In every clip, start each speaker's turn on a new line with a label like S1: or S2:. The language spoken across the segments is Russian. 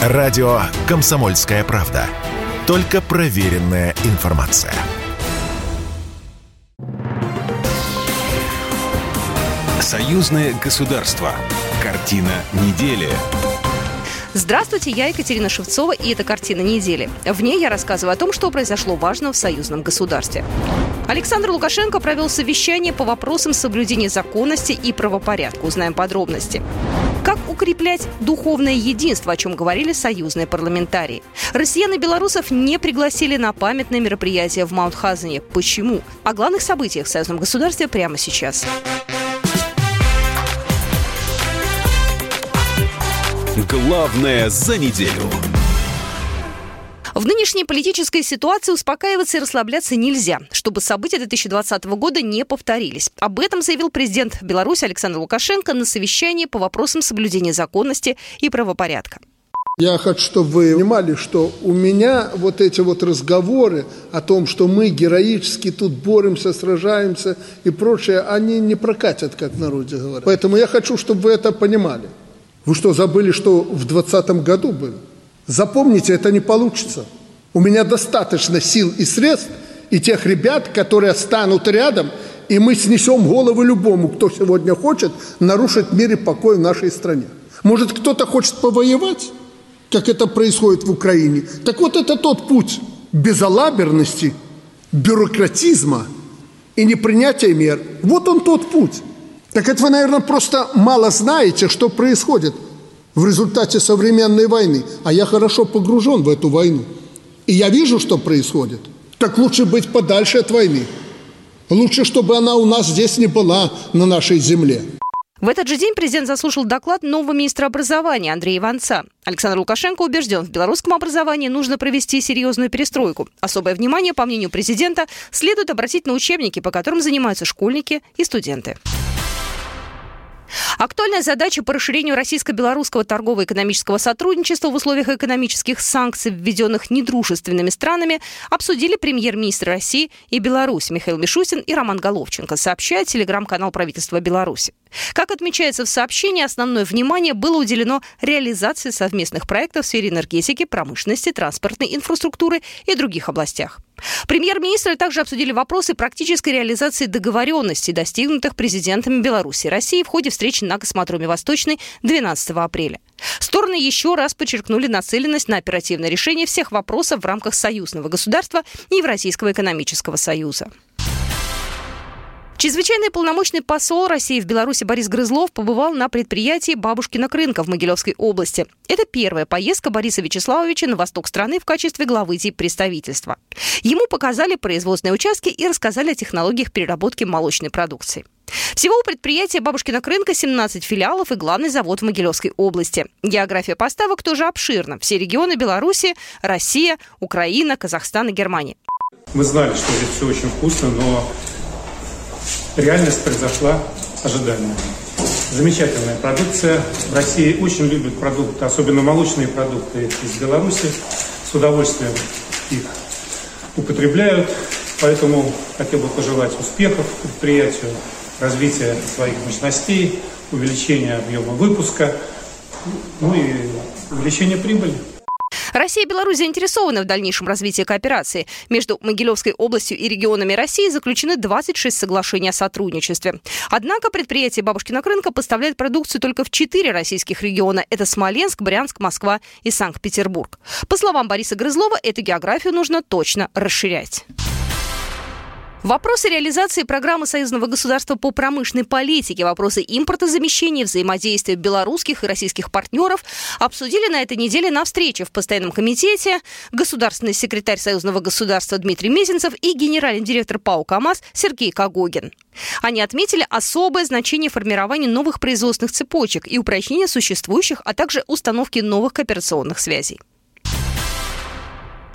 S1: Радио «Комсомольская правда». Только проверенная информация.
S2: Союзное государство. Картина недели.
S3: Здравствуйте, я Екатерина Шевцова, и это «Картина недели». В ней я рассказываю о том, что произошло важно в союзном государстве. Александр Лукашенко провел совещание по вопросам соблюдения законности и правопорядка. Узнаем подробности. Укреплять духовное единство, о чем говорили союзные парламентарии? Россиян и белорусов не пригласили на памятное мероприятие в Маунтхазене. Почему? О главных событиях в союзном государстве прямо сейчас.
S2: Главное за неделю.
S3: В нынешней политической ситуации успокаиваться и расслабляться нельзя, чтобы события 2020 года не повторились. Об этом заявил президент Беларуси Александр Лукашенко на совещании по вопросам соблюдения законности и правопорядка.
S4: Я хочу, чтобы вы понимали, что у меня вот эти вот разговоры о том, что мы героически тут боремся, сражаемся и прочее, они не прокатят, как народе говорят. Поэтому я хочу, чтобы вы это понимали. Вы что, забыли, что в 2020 году было? Запомните, это не получится. У меня достаточно сил и средств, и тех ребят, которые станут рядом, и мы снесем головы любому, кто сегодня хочет нарушить мир и покой в нашей стране. Может, кто-то хочет повоевать, как это происходит в Украине? Так вот это тот путь безалаберности, бюрократизма и непринятия мер. Вот он тот путь. Так это вы, наверное, просто мало знаете, что происходит в результате современной войны. А я хорошо погружен в эту войну. И я вижу, что происходит. Так лучше быть подальше от войны. Лучше, чтобы она у нас здесь не была, на нашей земле.
S3: В этот же день президент заслушал доклад нового министра образования Андрея Иванца. Александр Лукашенко убежден, в белорусском образовании нужно провести серьезную перестройку. Особое внимание, по мнению президента, следует обратить на учебники, по которым занимаются школьники и студенты. Актуальная задача по расширению российско-белорусского торгово-экономического сотрудничества в условиях экономических санкций, введенных недружественными странами, обсудили премьер-министр России и Беларусь Михаил Мишустин и Роман Головченко, сообщает телеграм-канал правительства Беларуси. Как отмечается в сообщении, основное внимание было уделено реализации совместных проектов в сфере энергетики, промышленности, транспортной инфраструктуры и других областях. Премьер-министры также обсудили вопросы практической реализации договоренностей, достигнутых президентами Беларуси и России в ходе встречи на космодроме Восточный 12 апреля. Стороны еще раз подчеркнули нацеленность на оперативное решение всех вопросов в рамках союзного государства и Евразийского экономического союза. Чрезвычайный полномочный посол России в Беларуси Борис Грызлов побывал на предприятии «Бабушкина рынка» в Могилевской области. Это первая поездка Бориса Вячеславовича на восток страны в качестве главы представительства. Ему показали производственные участки и рассказали о технологиях переработки молочной продукции. Всего у предприятия «Бабушкина рынка» 17 филиалов и главный завод в Могилевской области. География поставок тоже обширна. Все регионы Беларуси, Россия, Украина, Казахстан и Германия.
S5: Мы знали, что здесь все очень вкусно, но реальность произошла ожидаемая. Замечательная продукция. В России очень любят продукты, особенно молочные продукты из Беларуси. С удовольствием их употребляют. Поэтому хотел бы пожелать успехов предприятию, развития своих мощностей, увеличения объема выпуска, ну и увеличения прибыли.
S3: Россия и Беларусь заинтересованы в дальнейшем развитии кооперации. Между Могилевской областью и регионами России заключены 26 соглашений о сотрудничестве. Однако предприятие «Бабушкина рынка» поставляет продукцию только в четыре российских региона. Это Смоленск, Брянск, Москва и Санкт-Петербург. По словам Бориса Грызлова, эту географию нужно точно расширять. Вопросы реализации программы союзного государства по промышленной политике, вопросы импортозамещения, взаимодействия белорусских и российских партнеров обсудили на этой неделе на встрече в постоянном комитете государственный секретарь союзного государства Дмитрий Мезенцев и генеральный директор ПАО КАМАЗ Сергей Кагогин. Они отметили особое значение формирования новых производственных цепочек и упрочнения существующих, а также установки новых кооперационных связей.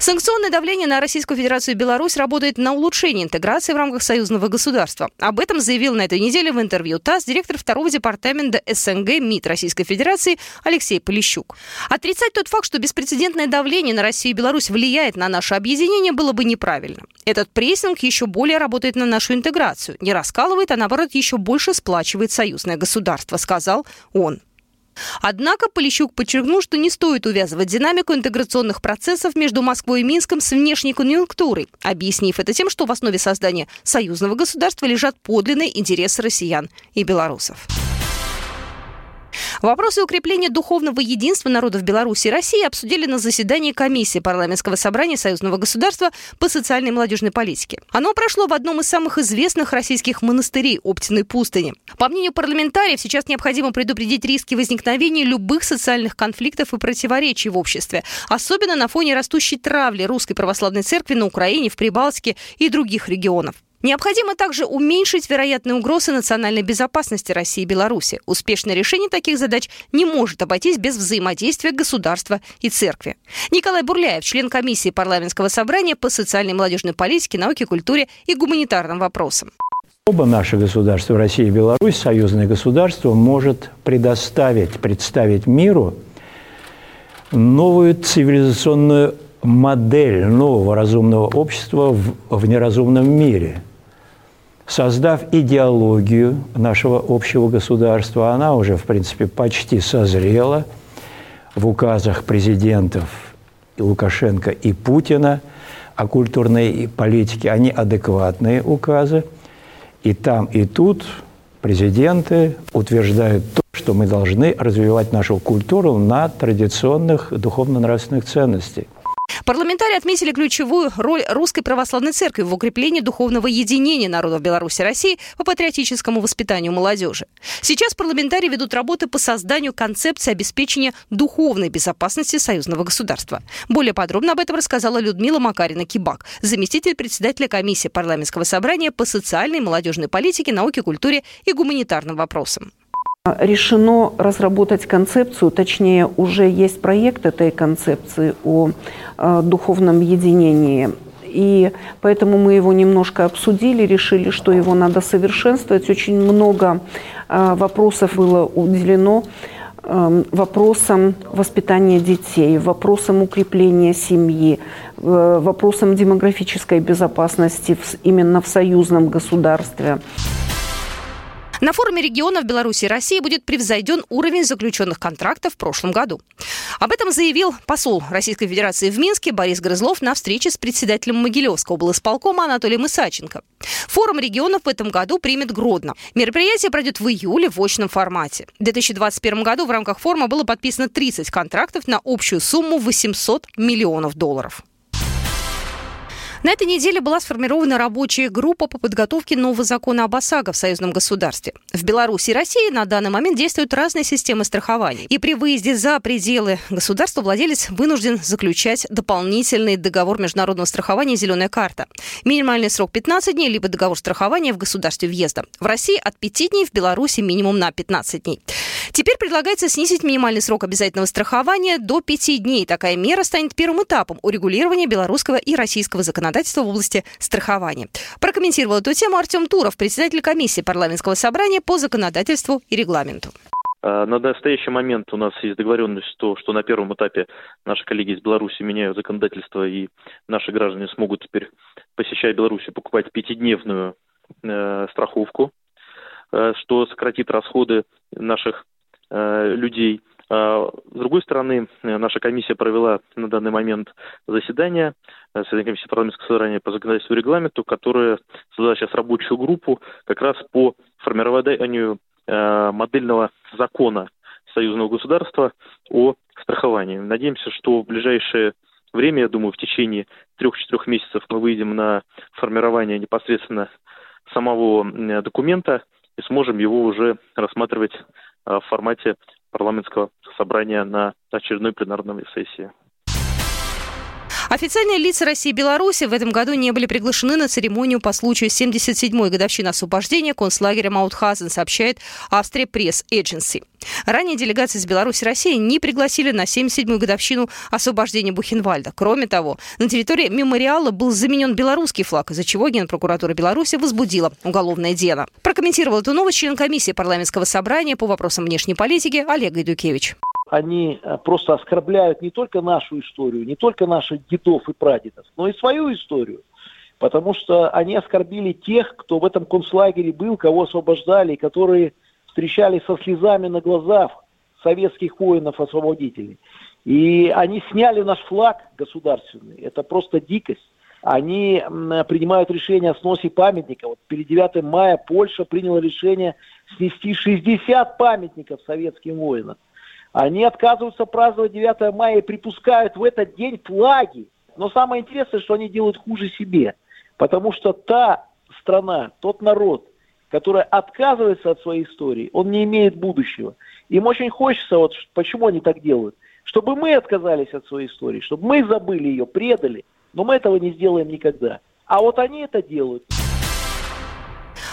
S3: Санкционное давление на Российскую Федерацию и Беларусь работает на улучшение интеграции в рамках союзного государства. Об этом заявил на этой неделе в интервью ТАСС директор второго департамента СНГ МИД Российской Федерации Алексей Полищук. Отрицать тот факт, что беспрецедентное давление на Россию и Беларусь влияет на наше объединение, было бы неправильно. Этот прессинг еще более работает на нашу интеграцию. Не раскалывает, а наоборот еще больше сплачивает союзное государство, сказал он. Однако Полищук подчеркнул, что не стоит увязывать динамику интеграционных процессов между Москвой и Минском с внешней конъюнктурой, объяснив это тем, что в основе создания союзного государства лежат подлинные интересы россиян и белорусов. Вопросы укрепления духовного единства народов Беларуси и России обсудили на заседании комиссии парламентского собрания Союзного государства по социальной и молодежной политике. Оно прошло в одном из самых известных российских монастырей Оптиной пустыни. По мнению парламентариев, сейчас необходимо предупредить риски возникновения любых социальных конфликтов и противоречий в обществе, особенно на фоне растущей травли Русской Православной Церкви на Украине, в Прибалтике и других регионах. Необходимо также уменьшить вероятные угрозы национальной безопасности России и Беларуси. Успешное решение таких задач не может обойтись без взаимодействия государства и церкви. Николай Бурляев, член комиссии парламентского собрания по социальной и молодежной политике, науке, культуре и гуманитарным вопросам.
S6: Оба наши государства, Россия и Беларусь, союзное государство, может предоставить, представить миру новую цивилизационную модель нового разумного общества в, в неразумном мире – создав идеологию нашего общего государства, она уже, в принципе, почти созрела в указах президентов Лукашенко и Путина о культурной политике. Они адекватные указы. И там, и тут президенты утверждают то, что мы должны развивать нашу культуру на традиционных духовно-нравственных ценностях.
S3: Парламентарии отметили ключевую роль Русской Православной Церкви в укреплении духовного единения народов Беларуси и России по патриотическому воспитанию молодежи. Сейчас парламентарии ведут работы по созданию концепции обеспечения духовной безопасности союзного государства. Более подробно об этом рассказала Людмила Макарина-Кибак, заместитель председателя комиссии парламентского собрания по социальной и молодежной политике, науке, культуре и гуманитарным вопросам
S7: решено разработать концепцию, точнее уже есть проект этой концепции о э, духовном единении. И поэтому мы его немножко обсудили, решили, что его надо совершенствовать. Очень много э, вопросов было уделено вопросам воспитания детей, вопросам укрепления семьи, вопросам демографической безопасности именно в союзном государстве.
S3: На форуме регионов Беларуси и России будет превзойден уровень заключенных контрактов в прошлом году. Об этом заявил посол Российской Федерации в Минске Борис Грызлов на встрече с председателем Могилевского облсполкома Анатолием Исаченко. Форум регионов в этом году примет Гродно. Мероприятие пройдет в июле в очном формате. В 2021 году в рамках форума было подписано 30 контрактов на общую сумму 800 миллионов долларов. На этой неделе была сформирована рабочая группа по подготовке нового закона об ОСАГО в союзном государстве. В Беларуси и России на данный момент действуют разные системы страхования. И при выезде за пределы государства владелец вынужден заключать дополнительный договор международного страхования «Зеленая карта». Минимальный срок 15 дней, либо договор страхования в государстве въезда. В России от 5 дней, в Беларуси минимум на 15 дней. Теперь предлагается снизить минимальный срок обязательного страхования до 5 дней. Такая мера станет первым этапом урегулирования белорусского и российского законодательства в области страхования. Прокомментировал эту тему Артем Туров, председатель комиссии парламентского собрания по законодательству и регламенту.
S8: А, на настоящий момент у нас есть договоренность, то, что на первом этапе наши коллеги из Беларуси меняют законодательство, и наши граждане смогут теперь, посещая Беларусь, покупать пятидневную э, страховку, э, что сократит расходы наших Э, людей. А, с другой стороны, э, наша комиссия провела на данный момент заседание, э, заседание комиссии парламентского собрания по законодательству и регламенту, которая создала сейчас рабочую группу как раз по формированию модельного закона союзного государства о страховании. Надеемся, что в ближайшее время, я думаю, в течение трех-четырех месяцев мы выйдем на формирование непосредственно самого документа и сможем его уже рассматривать Э, в формате парламентского собрания на очередной пленарной сессии.
S3: Официальные лица России и Беларуси в этом году не были приглашены на церемонию по случаю 77-й годовщины освобождения концлагеря Маутхазен, сообщает Австрия Пресс Эдженси. Ранее делегации из Беларуси и России не пригласили на 77-ю годовщину освобождения Бухенвальда. Кроме того, на территории мемориала был заменен белорусский флаг, из-за чего Генпрокуратура Беларуси возбудила уголовное дело. Прокомментировал эту новость член комиссии парламентского собрания по вопросам внешней политики Олег Идукевич
S9: они э, просто оскорбляют не только нашу историю, не только наших дедов и прадедов, но и свою историю. Потому что они оскорбили тех, кто в этом концлагере был, кого освобождали, которые встречали со слезами на глазах советских воинов-освободителей. И они сняли наш флаг государственный. Это просто дикость. Они принимают решение о сносе памятника. Вот перед 9 мая Польша приняла решение снести 60 памятников советским воинам. Они отказываются праздновать 9 мая и припускают в этот день флаги. Но самое интересное, что они делают хуже себе. Потому что та страна, тот народ, который отказывается от своей истории, он не имеет будущего. Им очень хочется, вот почему они так делают, чтобы мы отказались от своей истории, чтобы мы забыли ее, предали, но мы этого не сделаем никогда. А вот они это делают.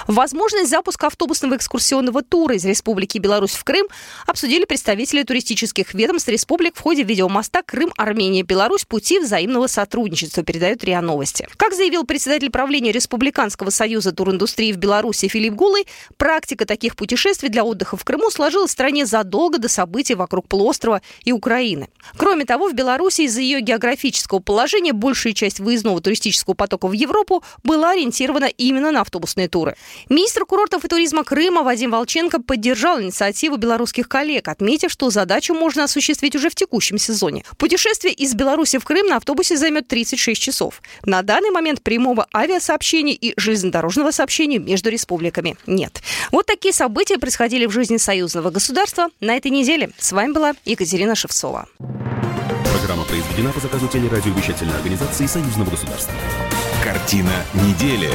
S3: Возможность запуска автобусного экскурсионного тура из Республики Беларусь в Крым обсудили представители туристических ведомств республик в ходе видеомоста Крым-Армения-Беларусь пути взаимного сотрудничества, передают РИА Новости. Как заявил председатель правления Республиканского союза туриндустрии в Беларуси Филипп Гулый, практика таких путешествий для отдыха в Крыму сложилась в стране задолго до событий вокруг полуострова и Украины. Кроме того, в Беларуси из-за ее географического положения большая часть выездного туристического потока в Европу была ориентирована именно на автобусные туры. Министр курортов и туризма Крыма Вадим Волченко поддержал инициативу белорусских коллег, отметив, что задачу можно осуществить уже в текущем сезоне. Путешествие из Беларуси в Крым на автобусе займет 36 часов. На данный момент прямого авиасообщения и железнодорожного сообщения между республиками нет. Вот такие события происходили в жизни союзного государства на этой неделе. С вами была Екатерина Шевцова.
S2: Программа произведена по заказу телерадиовещательной организации Союзного государства. Картина недели.